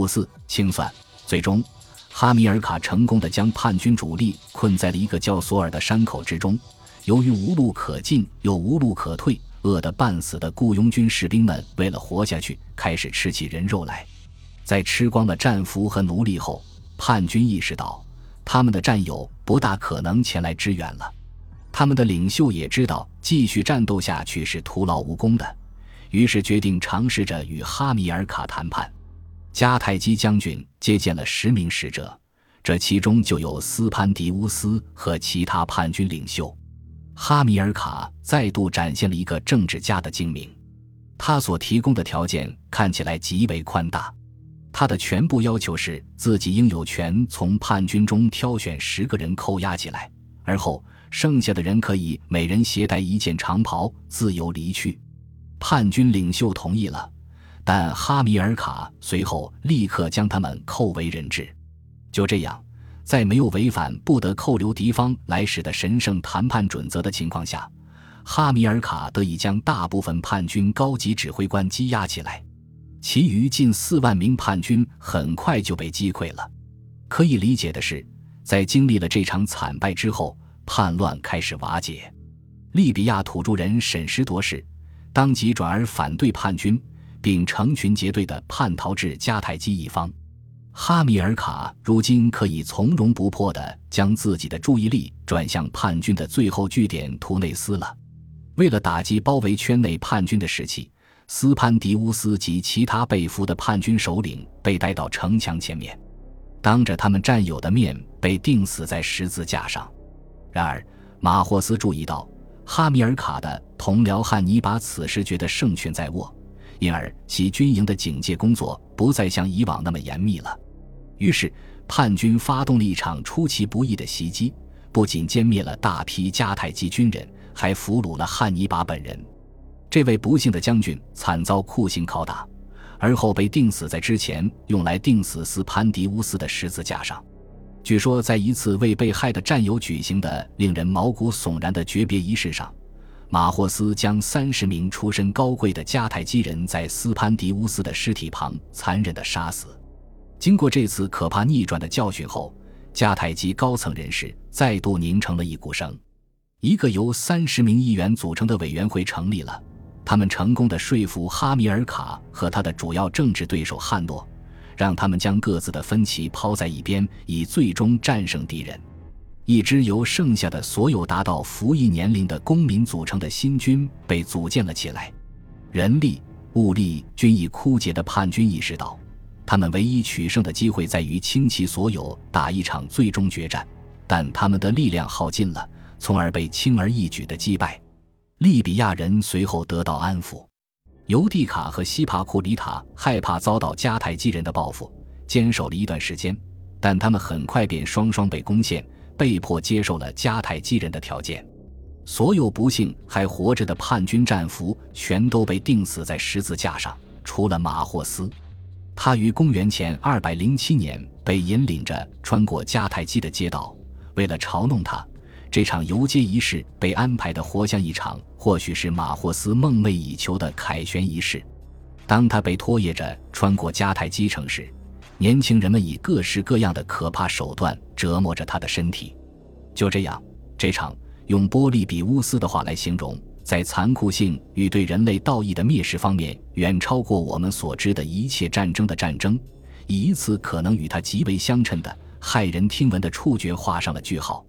五四清算，最终哈米尔卡成功的将叛军主力困在了一个叫索尔的山口之中。由于无路可进又无路可退，饿得半死的雇佣军士兵们为了活下去，开始吃起人肉来。在吃光了战俘和奴隶后，叛军意识到他们的战友不大可能前来支援了。他们的领袖也知道继续战斗下去是徒劳无功的，于是决定尝试着与哈米尔卡谈判。迦太基将军接见了十名使者，这其中就有斯潘迪乌斯和其他叛军领袖。哈米尔卡再度展现了一个政治家的精明，他所提供的条件看起来极为宽大。他的全部要求是自己应有权从叛军中挑选十个人扣押起来，而后剩下的人可以每人携带一件长袍，自由离去。叛军领袖同意了。但哈米尔卡随后立刻将他们扣为人质。就这样，在没有违反不得扣留敌方来使的神圣谈判准则的情况下，哈米尔卡得以将大部分叛军高级指挥官羁押起来，其余近四万名叛军很快就被击溃了。可以理解的是，在经历了这场惨败之后，叛乱开始瓦解。利比亚土著人审时度势，当即转而反对叛军。并成群结队地叛逃至迦太基一方，哈米尔卡如今可以从容不迫地将自己的注意力转向叛军的最后据点图内斯了。为了打击包围圈内叛军的士气，斯潘迪乌斯及其他被俘的叛军首领被带到城墙前面，当着他们战友的面被钉死在十字架上。然而，马霍斯注意到哈米尔卡的同僚汉尼拔此时觉得胜券在握。因而，其军营的警戒工作不再像以往那么严密了。于是，叛军发动了一场出其不意的袭击，不仅歼灭了大批迦太基军人，还俘虏了汉尼拔本人。这位不幸的将军惨遭酷刑拷打，而后被钉死在之前用来钉死斯潘迪乌斯的十字架上。据说，在一次为被害的战友举行的令人毛骨悚然的诀别仪式上。马霍斯将三十名出身高贵的迦太基人在斯潘迪乌斯的尸体旁残忍地杀死。经过这次可怕逆转的教训后，迦太基高层人士再度拧成了一股绳。一个由三十名议员组成的委员会成立了，他们成功地说服哈米尔卡和他的主要政治对手汉诺，让他们将各自的分歧抛在一边，以最终战胜敌人。一支由剩下的所有达到服役年龄的公民组成的新军被组建了起来，人力、物力均已枯竭的叛军意识到，他们唯一取胜的机会在于倾其所有打一场最终决战，但他们的力量耗尽了，从而被轻而易举的击败。利比亚人随后得到安抚，尤蒂卡和西帕库里塔害怕遭到迦太基人的报复，坚守了一段时间，但他们很快便双双被攻陷。被迫接受了迦太基人的条件，所有不幸还活着的叛军战俘全都被钉死在十字架上，除了马霍斯。他于公元前二百零七年被引领着穿过迦太基的街道。为了嘲弄他，这场游街仪式被安排的活像一场或许是马霍斯梦寐以求的凯旋仪式。当他被拖曳着穿过迦太基城时，年轻人们以各式各样的可怕手段折磨着他的身体。就这样，这场用波利比乌斯的话来形容，在残酷性与对人类道义的蔑视方面远超过我们所知的一切战争的战争，以一次可能与他极为相称的骇人听闻的触觉画上了句号。